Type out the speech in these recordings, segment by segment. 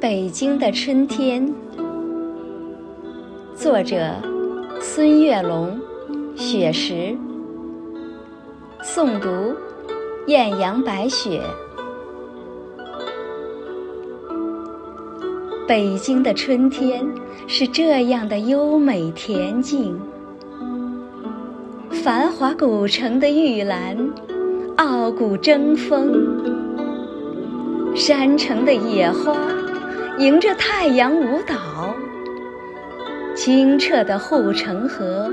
北京的春天，作者孙月龙、雪石，诵读艳阳白雪。北京的春天是这样的优美恬静，繁华古城的玉兰，傲骨争锋。山城的野花迎着太阳舞蹈，清澈的护城河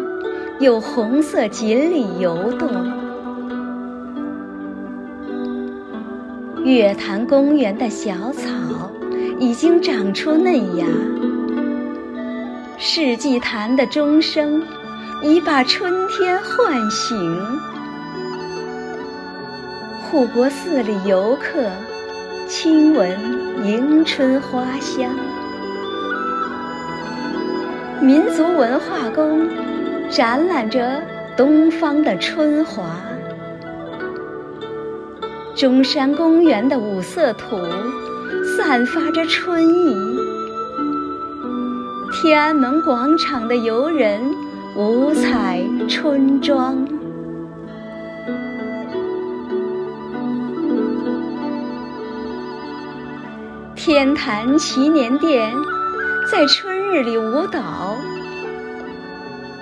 有红色锦鲤游动。月坛公园的小草已经长出嫩芽，世纪坛的钟声已把春天唤醒。护国寺里游客。亲闻迎春花香，民族文化宫展览着东方的春华。中山公园的五色土散发着春意，天安门广场的游人五彩春装。天坛祈年殿在春日里舞蹈，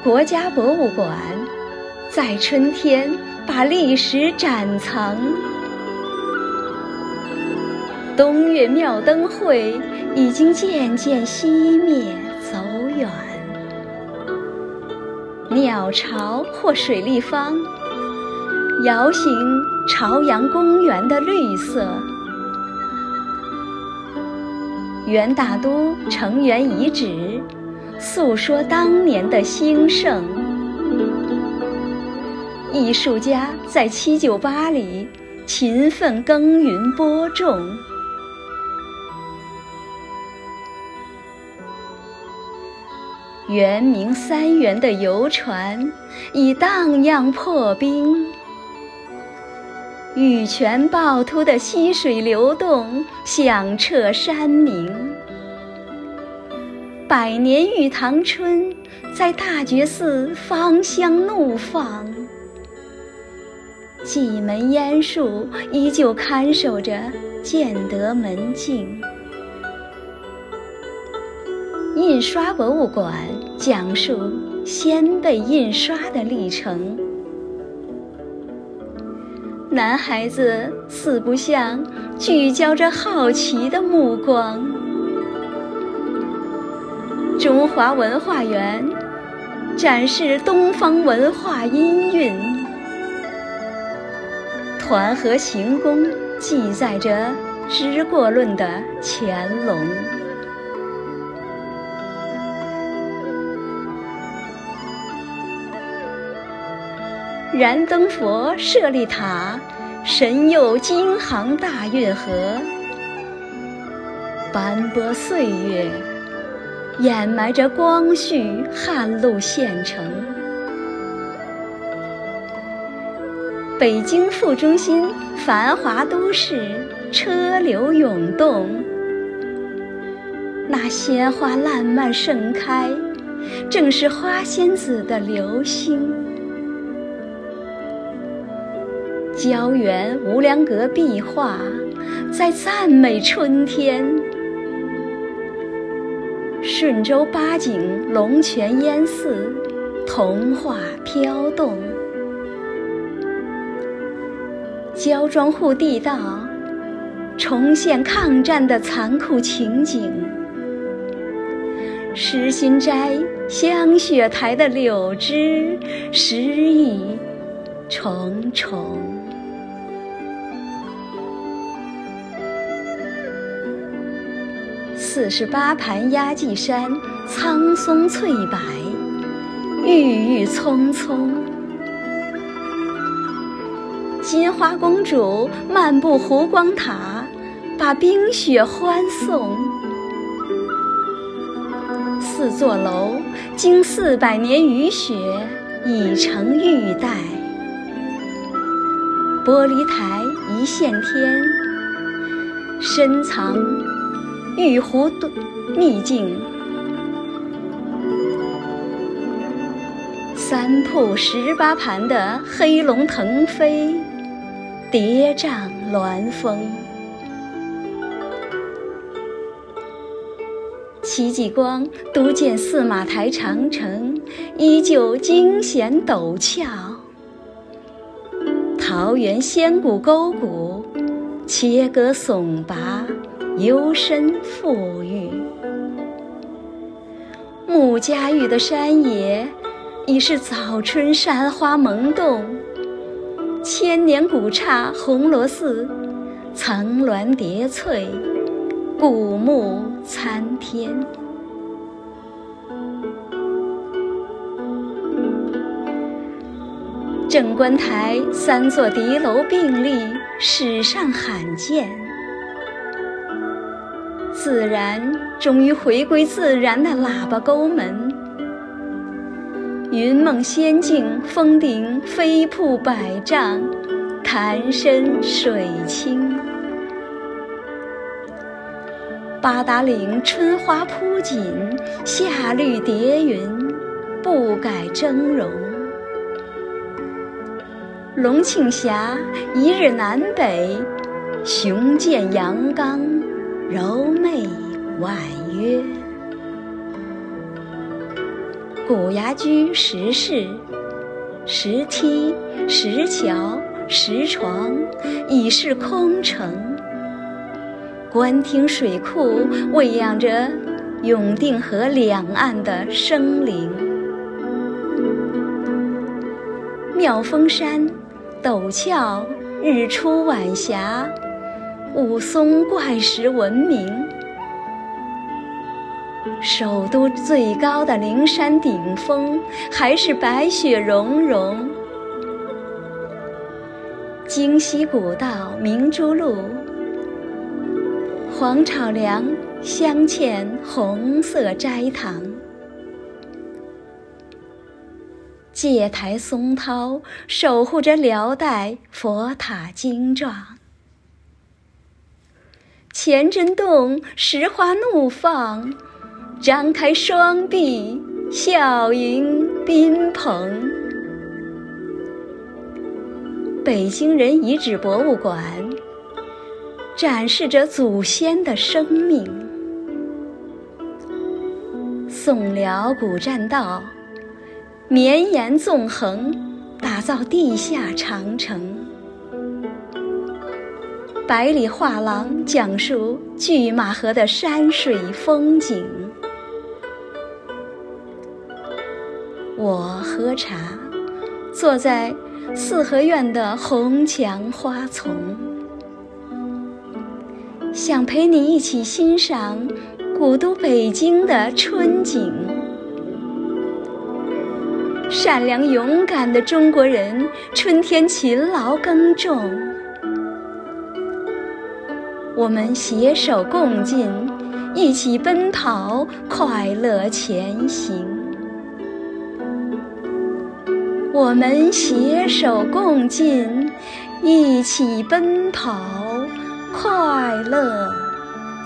国家博物馆在春天把历史展藏，东岳庙灯会已经渐渐熄灭走远，鸟巢或水立方摇醒朝阳公园的绿色。元大都城垣遗址，诉说当年的兴盛。艺术家在七九八里勤奋耕耘播种。圆明三元的游船已荡漾破冰。玉泉趵突的溪水流动，响彻山明。百年玉堂春在大觉寺芳香怒放，蓟门烟树依旧看守着建德门径。印刷博物馆讲述先辈印刷的历程。男孩子四不像聚焦着好奇的目光。中华文化园展示东方文化音韵。团河行宫记载着知过论的乾隆。燃灯佛舍利塔，神佑京杭大运河。斑驳岁月掩埋着光绪汉路县城。北京副中心繁华都市，车流涌动。那鲜花烂漫盛开，正是花仙子的流星。胶原无梁阁壁画在赞美春天，顺州八景龙泉烟寺童话飘动，焦庄户地道重现抗战的残酷情景，诗心斋香雪台的柳枝诗意重重。四十八盘压髻山，苍松翠柏，郁郁葱葱。金花公主漫步湖光塔，把冰雪欢送。四座楼经四百年雨雪，已成玉带。玻璃台一线天，深藏。玉壶秘境。三瀑十八盘的黑龙腾飞，叠嶂峦峰。戚继光独见四马台长城依旧惊险陡峭，桃源仙谷沟谷切割耸拔，幽深富裕。穆家峪的山野。已是早春山花萌动，千年古刹红螺寺，层峦叠翠，古木参天。镇关台三座敌楼并立，史上罕见。自然终于回归自然的喇叭沟门。云梦仙境，峰顶飞瀑百丈，潭深水清。八达岭春花铺锦，夏绿叠云，不改峥嵘。龙庆峡一日南北，雄健阳刚，柔媚婉约。古崖居石室，石梯、石桥、石床，已是空城。官厅水库喂养着永定河两岸的生灵。妙峰山陡峭，日出晚霞，武松怪石闻名。首都最高的灵山顶峰还是白雪融融。京西古道明珠路，黄草梁镶嵌红色斋堂。戒台松涛守护着辽代佛塔精壮。乾真洞石花怒放。张开双臂，笑迎宾朋。北京人遗址博物馆展示着祖先的生命。宋辽古栈道绵延纵横，打造地下长城。百里画廊讲述拒马河的山水风景。我喝茶，坐在四合院的红墙花丛，想陪你一起欣赏古都北京的春景。善良勇敢的中国人，春天勤劳耕种，我们携手共进，一起奔跑，快乐前行。我们携手共进，一起奔跑，快乐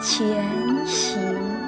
前行。